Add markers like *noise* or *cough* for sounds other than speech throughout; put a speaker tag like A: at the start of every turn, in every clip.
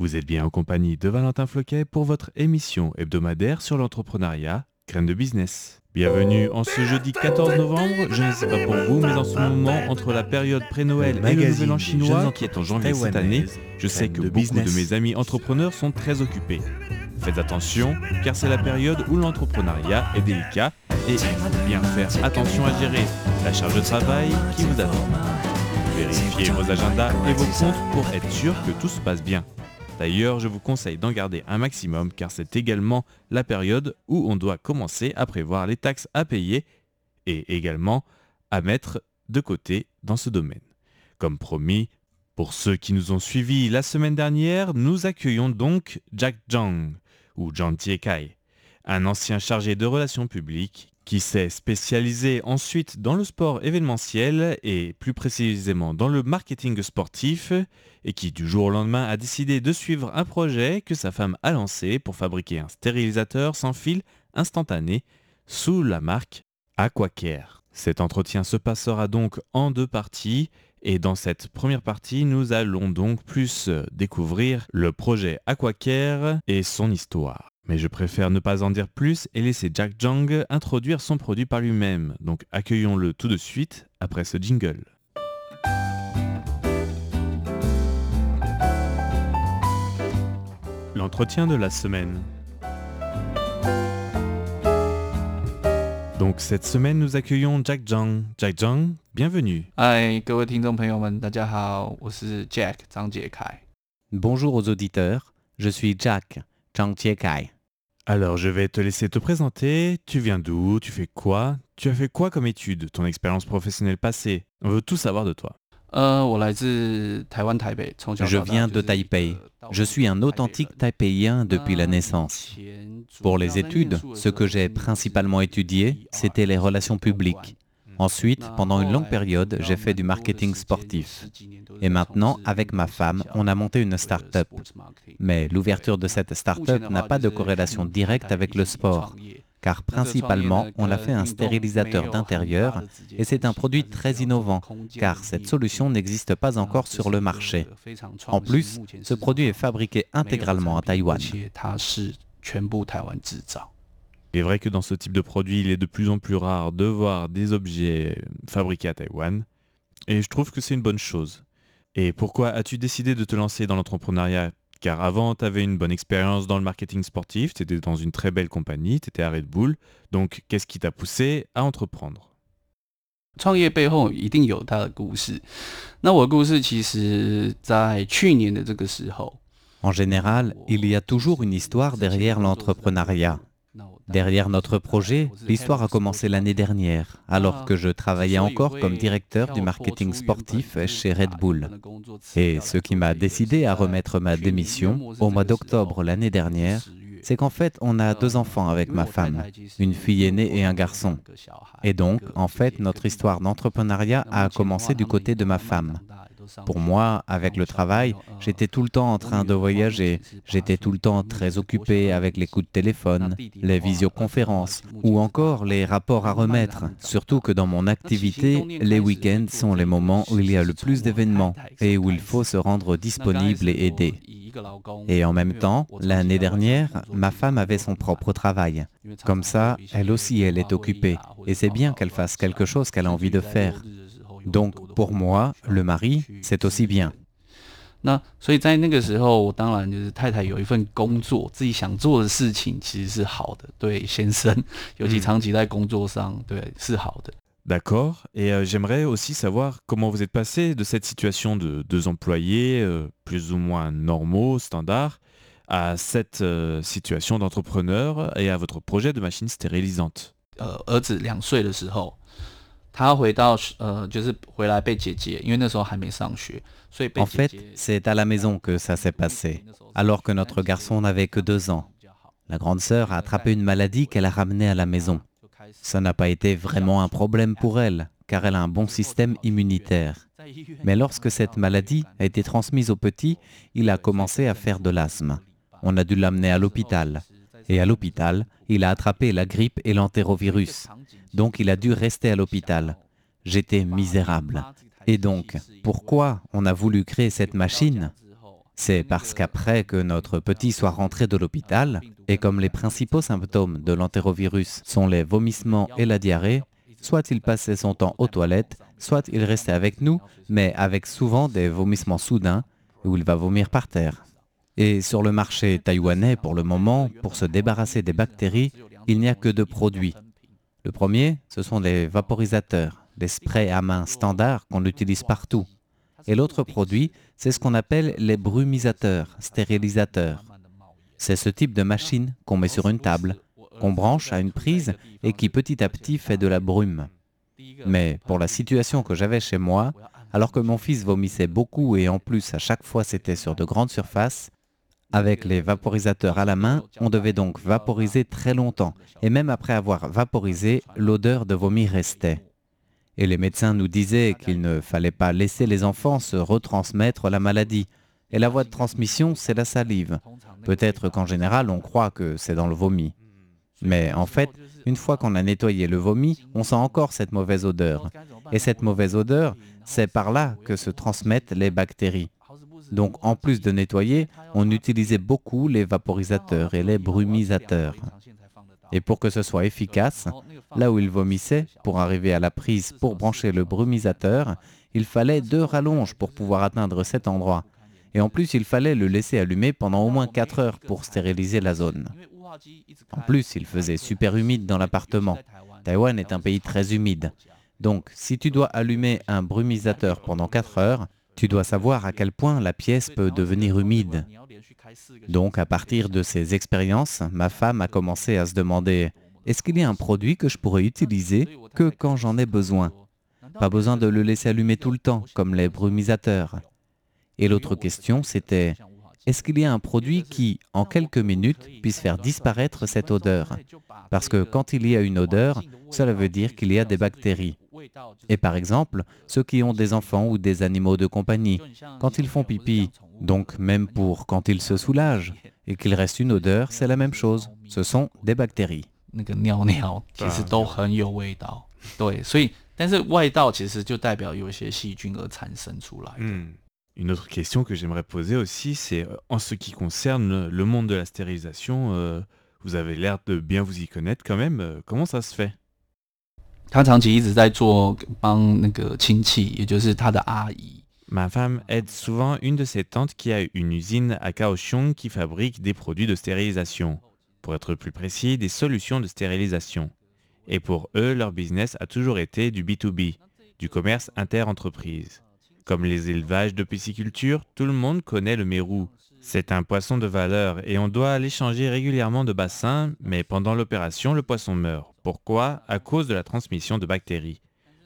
A: Vous êtes bien en compagnie de Valentin Floquet pour votre émission hebdomadaire sur l'entrepreneuriat, graines de business. Bienvenue en ce jeudi 14 novembre, je ne sais pas pour vous, mais en ce moment, entre la période pré-Noël et le nouvel an chinois, qui est en janvier cette année, je sais que beaucoup de mes amis entrepreneurs sont très occupés. Faites attention, car c'est la période où l'entrepreneuriat est délicat et il faut bien faire attention à gérer la charge de travail qui vous attend. Vérifiez vos agendas et vos comptes pour être sûr que tout se passe bien. D'ailleurs, je vous conseille d'en garder un maximum car c'est également la période où on doit commencer à prévoir les taxes à payer et également à mettre de côté dans ce domaine. Comme promis, pour ceux qui nous ont suivis la semaine dernière, nous accueillons donc Jack Zhang, ou Zhang Tiekai, un ancien chargé de relations publiques qui s'est spécialisé ensuite dans le sport événementiel et plus précisément dans le marketing sportif et qui du jour au lendemain a décidé de suivre un projet que sa femme a lancé pour fabriquer un stérilisateur sans fil instantané sous la marque Aquacare. Cet entretien se passera donc en deux parties et dans cette première partie, nous allons donc plus découvrir le projet Aquacare et son histoire. Mais je préfère ne pas en dire plus et laisser Jack Jang introduire son produit par lui-même. Donc accueillons-le tout de suite après ce jingle. L'entretien de la semaine. Donc cette semaine, nous accueillons Jack Zhang. Jack Zhang, bienvenue.
B: 嗨，各位听众朋友们，大家好，我是 Jack 张杰凯。
C: Bonjour aux auditeurs, je suis Jack Zhang Jiekai.
A: Alors, je vais te laisser te présenter. Tu viens d'où? Tu fais quoi? Tu as fait quoi comme étude Ton expérience professionnelle passée? On veut tout savoir de toi.
C: Je viens de Taipei. Je suis un authentique taipéien depuis la naissance. Pour les études, ce que j'ai principalement étudié, c'était les relations publiques. Ensuite, pendant une longue période, j'ai fait du marketing sportif. Et maintenant, avec ma femme, on a monté une start-up. Mais l'ouverture de cette start-up n'a pas de corrélation directe avec le sport, car principalement, on a fait un stérilisateur d'intérieur et c'est un produit très innovant, car cette solution n'existe pas encore sur le marché. En plus, ce produit est fabriqué intégralement à Taïwan.
A: Il est vrai que dans ce type de produit, il est de plus en plus rare de voir des objets fabriqués à Taïwan. Et je trouve que c'est une bonne chose. Et pourquoi as-tu décidé de te lancer dans l'entrepreneuriat Car avant, tu avais une bonne expérience dans le marketing sportif, tu étais dans une très belle compagnie, tu étais à Red Bull. Donc, qu'est-ce qui t'a poussé à entreprendre
B: 创业背后一定有它的故事。那我的故事其实，在去年的这个时候，
C: En général, il y a toujours une histoire derrière l'entrepreneuriat. Derrière notre projet, l'histoire a commencé l'année dernière, alors que je travaillais encore comme directeur du marketing sportif chez Red Bull. Et ce qui m'a décidé à remettre ma démission au mois d'octobre l'année dernière, c'est qu'en fait, on a deux enfants avec ma femme, une fille aînée et un garçon. Et donc, en fait, notre histoire d'entrepreneuriat a commencé du côté de ma femme. Pour moi, avec le travail, j'étais tout le temps en train de voyager, j'étais tout le temps très occupé avec les coups de téléphone, les visioconférences ou encore les rapports à remettre. Surtout que dans mon activité, les week-ends sont les moments où il y a le plus d'événements et où il faut se rendre disponible et aider. Et en même temps, l'année dernière, ma femme avait son propre travail. Comme ça, elle aussi, elle est occupée. Et c'est bien qu'elle fasse quelque chose qu'elle a envie de faire. Donc, pour moi, le mari, c'est aussi bien.
B: 那所以在那个时候，我当然就是太太有一份工作，自己想做的事情其实是好的，对先生，尤其长期在工作上，对是好的。
A: D'accord. Et euh, j'aimerais aussi savoir comment vous êtes passé de cette situation de deux employés euh, plus ou moins normaux, standards, à cette euh, situation d'entrepreneur et à votre projet de machine stérilisante.
B: 呃，儿子两岁的时候， 他回到呃，就是回来被姐姐，因为那时候还没上学，所以被
C: En
B: 姐
C: fait,
B: 姐
C: c'est à la maison que ça s'est passé, alors que notre garçon n'avait que deux ans. La grande sœur a attrapé une maladie qu'elle a ramenée à la maison. Ça n'a pas été vraiment un problème pour elle, car elle a un bon système immunitaire. Mais lorsque cette maladie a été transmise au petit, il a commencé à faire de l'asthme. On a dû l'amener à l'hôpital. Et à l'hôpital, il a attrapé la grippe et l'entérovirus. Donc il a dû rester à l'hôpital. J'étais misérable. Et donc, pourquoi on a voulu créer cette machine? C'est parce qu'après que notre petit soit rentré de l'hôpital, et comme les principaux symptômes de l'entérovirus sont les vomissements et la diarrhée, soit il passait son temps aux toilettes, soit il restait avec nous, mais avec souvent des vomissements soudains, où il va vomir par terre. Et sur le marché taïwanais, pour le moment, pour se débarrasser des bactéries, il n'y a que deux produits. Le premier, ce sont les vaporisateurs, les sprays à main standards qu'on utilise partout. Et l'autre produit, c'est ce qu'on appelle les brumisateurs, stérilisateurs. C'est ce type de machine qu'on met sur une table, qu'on branche à une prise et qui petit à petit fait de la brume. Mais pour la situation que j'avais chez moi, alors que mon fils vomissait beaucoup et en plus à chaque fois c'était sur de grandes surfaces, avec les vaporisateurs à la main, on devait donc vaporiser très longtemps, et même après avoir vaporisé, l'odeur de vomi restait. Et les médecins nous disaient qu'il ne fallait pas laisser les enfants se retransmettre la maladie. Et la voie de transmission, c'est la salive. Peut-être qu'en général, on croit que c'est dans le vomi. Mais en fait, une fois qu'on a nettoyé le vomi, on sent encore cette mauvaise odeur. Et cette mauvaise odeur, c'est par là que se transmettent les bactéries. Donc en plus de nettoyer, on utilisait beaucoup les vaporisateurs et les brumisateurs. Et pour que ce soit efficace, là où il vomissait, pour arriver à la prise pour brancher le brumisateur, il fallait deux rallonges pour pouvoir atteindre cet endroit. Et en plus, il fallait le laisser allumer pendant au moins 4 heures pour stériliser la zone. En plus, il faisait super humide dans l'appartement. Taïwan est un pays très humide. Donc, si tu dois allumer un brumisateur pendant 4 heures, tu dois savoir à quel point la pièce peut devenir humide. Donc à partir de ces expériences, ma femme a commencé à se demander, est-ce qu'il y a un produit que je pourrais utiliser que quand j'en ai besoin? Pas besoin de le laisser allumer tout le temps, comme les brumisateurs. Et l'autre question, c'était, est-ce qu'il y a un produit qui, en quelques minutes, puisse faire disparaître cette odeur? Parce que quand il y a une odeur, cela veut dire qu'il y a des bactéries. Et par exemple, ceux qui ont des enfants ou des animaux de compagnie, quand ils font pipi, donc même pour quand ils se soulagent, et qu'il reste une odeur, c'est la même chose. Ce sont des bactéries.
A: Une autre question que j'aimerais poser aussi, c'est euh, en ce qui concerne le monde de la stérilisation, euh, vous avez l'air de bien vous y connaître quand même, euh, comment ça se fait? Ma femme aide souvent une de ses tantes qui a une usine à Kaohsiung qui fabrique des produits de stérilisation. Pour être plus précis, des solutions de stérilisation. Et pour eux, leur business a toujours été du B2B, du commerce inter-entreprise. Comme les élevages de pisciculture, tout le monde connaît le mérou. C'est un poisson de valeur et on doit aller changer régulièrement de bassin, mais pendant l'opération, le poisson meurt. Pourquoi? À cause de la transmission de bactéries.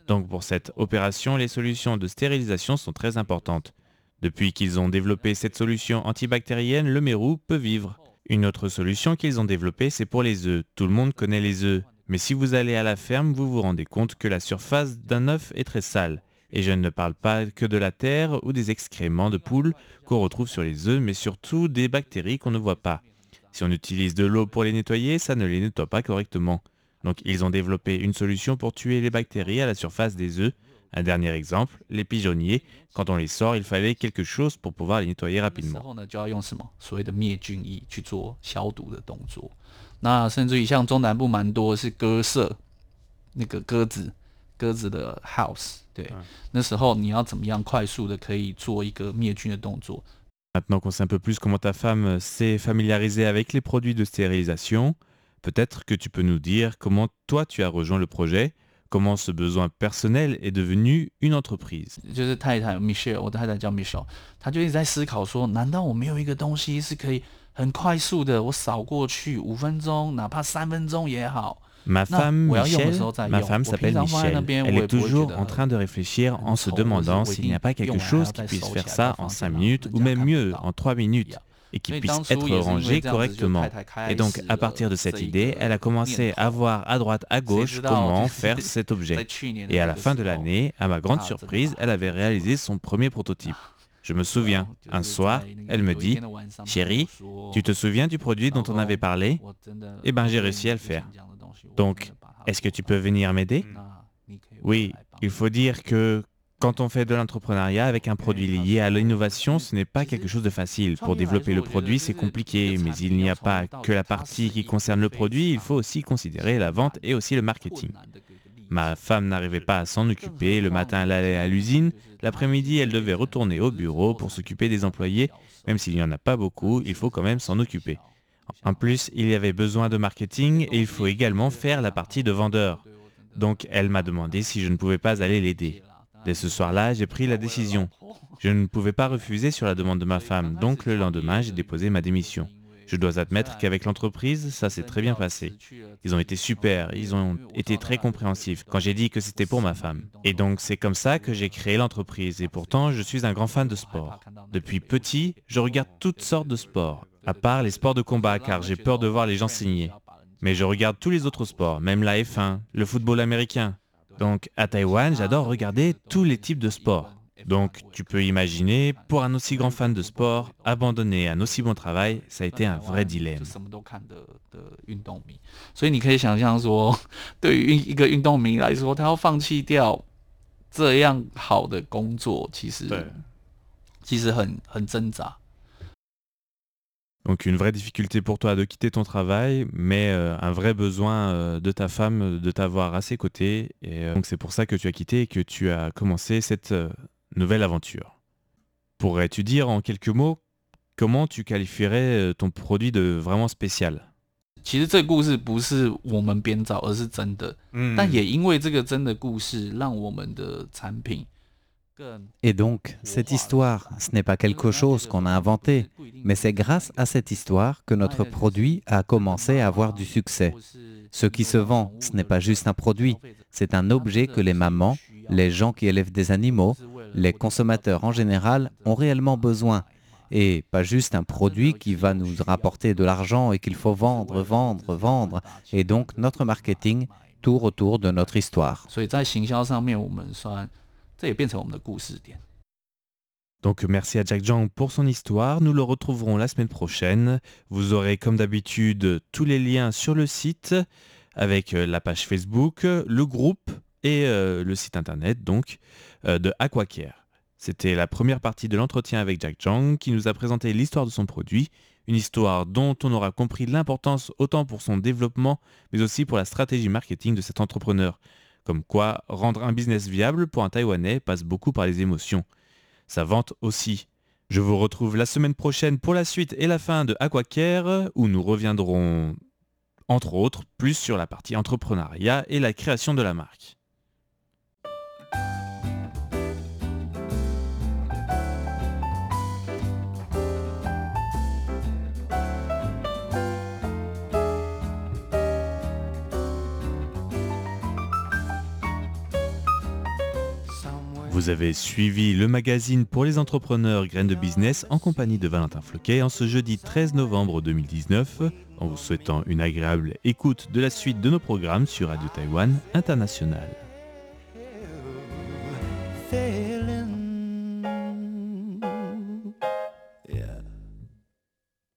A: Donc pour cette opération, les solutions de stérilisation sont très importantes. Depuis qu'ils ont développé cette solution antibactérienne, le mérou peut vivre. Une autre solution qu'ils ont développée, c'est pour les œufs. Tout le monde connaît les œufs. Mais si vous allez à la ferme, vous vous rendez compte que la surface d'un œuf est très sale. Et je ne parle pas que de la terre ou des excréments de poules qu'on retrouve sur les œufs, mais surtout des bactéries qu'on ne voit pas. Si on utilise de l'eau pour les nettoyer, ça ne les nettoie pas correctement. Donc ils ont développé une solution pour tuer les bactéries à la surface des œufs. Un dernier exemple, les pigeonniers, quand on les sort, il fallait quelque chose pour pouvoir les nettoyer rapidement. Maintenant qu'on sait un peu plus comment ta femme s'est familiarisée avec les produits de stérilisation, Peut-être que tu peux nous dire comment toi tu as rejoint le projet, comment ce besoin personnel est devenu une entreprise. Ma femme, Michel, ma femme s'appelle Michel. Elle est toujours en train de réfléchir en se demandant s'il n'y a pas quelque chose qui puisse faire ça en 5 minutes ou même mieux, en 3 minutes et qui puisse être rangé correctement. Et donc, à partir de cette idée, elle a commencé à voir à droite, à gauche comment faire *laughs* cet objet. Et à la fin de l'année, à ma grande surprise, elle avait réalisé son premier prototype. Je me souviens, un soir, elle me dit, Chérie, tu te souviens du produit dont on avait parlé? Eh bien, j'ai réussi à le faire. Donc, est-ce que tu peux venir m'aider? Oui, il faut dire que Quand on fait de l'entrepreneuriat avec un produit lié à l'innovation, ce n'est pas quelque chose de facile. Pour développer le produit, c'est compliqué, mais il n'y a pas que la partie qui concerne le produit, il faut aussi considérer la vente et aussi le marketing. Ma femme n'arrivait pas à s'en occuper, le matin elle allait à l'usine, l'après-midi elle devait retourner au bureau pour s'occuper des employés, même s'il n'y en a pas beaucoup, il faut quand même s'en occuper. En plus, il y avait besoin de marketing et il faut également faire la partie de vendeur. Donc elle m'a demandé si je ne pouvais pas aller l'aider. Dès ce soir-là, j'ai pris la décision. Je ne pouvais pas refuser sur la demande de ma femme, donc le lendemain, j'ai déposé ma démission. Je dois admettre qu'avec l'entreprise, ça s'est très bien passé. Ils ont été super, ils ont été très compréhensifs quand j'ai dit que c'était pour ma femme. Et donc c'est comme ça que j'ai créé l'entreprise et pourtant je suis un grand fan de sport. Depuis petit, je regarde toutes sortes de sports, à part les sports de combat car j'ai peur de voir les gens signer. Mais je regarde tous les autres sports, même la F1, le football américain, donc à Taïwan, j'adore regarder tous les types de sports. Donc tu peux imaginer, pour un aussi grand fan de sport, abandonner un aussi bon travail, ça a été un vrai dilemme. Donc une vraie difficulté pour toi de quitter ton travail, mais euh, un vrai besoin euh, de ta femme de t'avoir à ses côtés. Et euh, donc c'est pour ça que tu as quitté et que tu as commencé cette nouvelle aventure. Pourrais-tu dire en quelques mots comment tu qualifierais ton produit de vraiment spécial?
C: Et donc, cette histoire, ce n'est pas quelque chose qu'on a inventé, mais c'est grâce à cette histoire que notre produit a commencé à avoir du succès. Ce qui se vend, ce n'est pas juste un produit, c'est un objet que les mamans, les gens qui élèvent des animaux, les consommateurs en général ont réellement besoin, et pas juste un produit qui va nous rapporter de l'argent et qu'il faut vendre, vendre, vendre, et donc notre marketing tourne autour de notre histoire.
A: Donc merci à Jack Jang pour son histoire. Nous le retrouverons la semaine prochaine. Vous aurez comme d'habitude tous les liens sur le site avec euh, la page Facebook, le groupe et euh, le site internet donc euh, de Aquacare. C'était la première partie de l'entretien avec Jack Jang qui nous a présenté l'histoire de son produit, une histoire dont on aura compris l'importance autant pour son développement mais aussi pour la stratégie marketing de cet entrepreneur. Comme quoi, rendre un business viable pour un Taïwanais passe beaucoup par les émotions. Sa vente aussi. Je vous retrouve la semaine prochaine pour la suite et la fin de Aquacare, où nous reviendrons, entre autres, plus sur la partie entrepreneuriat et la création de la marque. Vous avez suivi le magazine pour les entrepreneurs Graines de Business en compagnie de Valentin Floquet en ce jeudi 13 novembre 2019, en vous souhaitant une agréable écoute de la suite de nos programmes sur Radio Taïwan International.